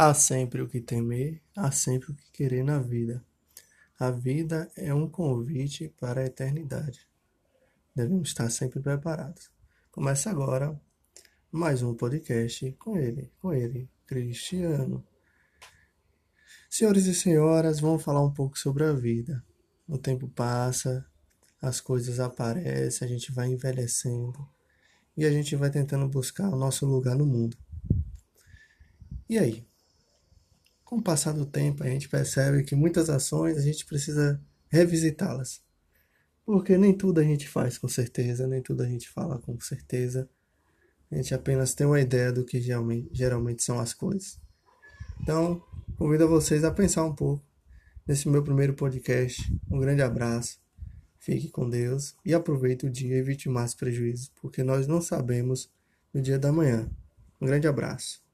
Há sempre o que temer, há sempre o que querer na vida. A vida é um convite para a eternidade. Devemos estar sempre preparados. Começa agora mais um podcast com ele, com ele, Cristiano. Senhores e senhoras, vamos falar um pouco sobre a vida. O tempo passa, as coisas aparecem, a gente vai envelhecendo e a gente vai tentando buscar o nosso lugar no mundo. E aí? Com o passar do tempo, a gente percebe que muitas ações a gente precisa revisitá-las. Porque nem tudo a gente faz com certeza, nem tudo a gente fala com certeza. A gente apenas tem uma ideia do que geralmente, geralmente são as coisas. Então, convido vocês a pensar um pouco nesse meu primeiro podcast. Um grande abraço, fique com Deus e aproveite o dia e evite mais prejuízos, porque nós não sabemos no dia da manhã. Um grande abraço.